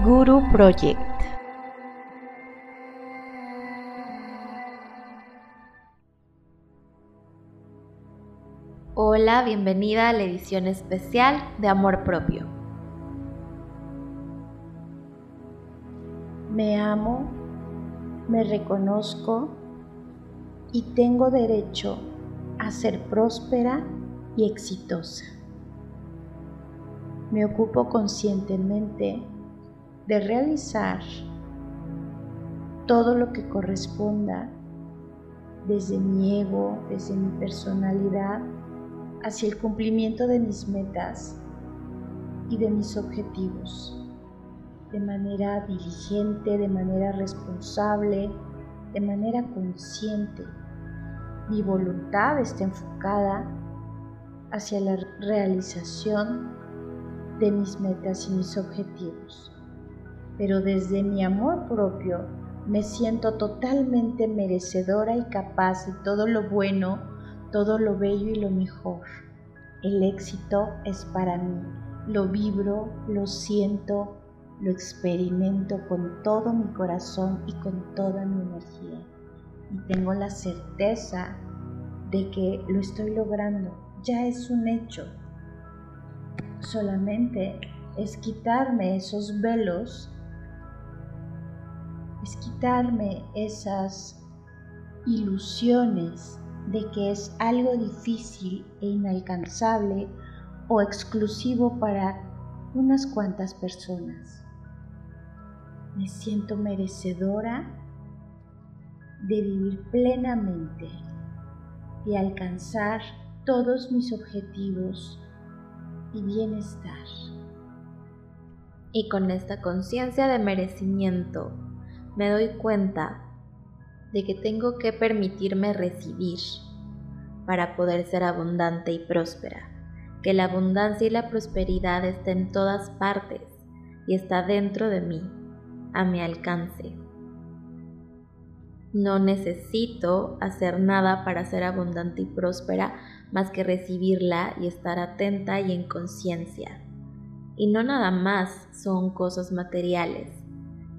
Guru Project. Hola, bienvenida a la edición especial de Amor Propio. Me amo, me reconozco y tengo derecho a ser próspera y exitosa. Me ocupo conscientemente de realizar todo lo que corresponda desde mi ego, desde mi personalidad, hacia el cumplimiento de mis metas y de mis objetivos, de manera diligente, de manera responsable, de manera consciente. Mi voluntad está enfocada hacia la realización de mis metas y mis objetivos pero desde mi amor propio me siento totalmente merecedora y capaz de todo lo bueno, todo lo bello y lo mejor. El éxito es para mí. Lo vibro, lo siento, lo experimento con todo mi corazón y con toda mi energía. Y tengo la certeza de que lo estoy logrando. Ya es un hecho. Solamente es quitarme esos velos quitarme esas ilusiones de que es algo difícil e inalcanzable o exclusivo para unas cuantas personas. Me siento merecedora de vivir plenamente y alcanzar todos mis objetivos y bienestar. Y con esta conciencia de merecimiento me doy cuenta de que tengo que permitirme recibir para poder ser abundante y próspera, que la abundancia y la prosperidad está en todas partes y está dentro de mí, a mi alcance. No necesito hacer nada para ser abundante y próspera más que recibirla y estar atenta y en conciencia. Y no nada más son cosas materiales,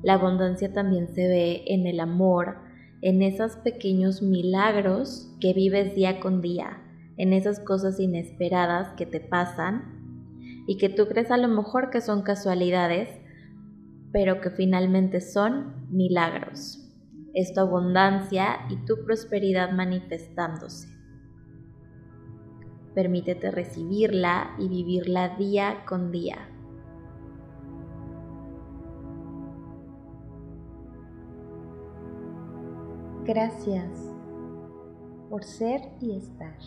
la abundancia también se ve en el amor, en esos pequeños milagros que vives día con día, en esas cosas inesperadas que te pasan y que tú crees a lo mejor que son casualidades, pero que finalmente son milagros. Es tu abundancia y tu prosperidad manifestándose. Permítete recibirla y vivirla día con día. Gracias por ser y estar.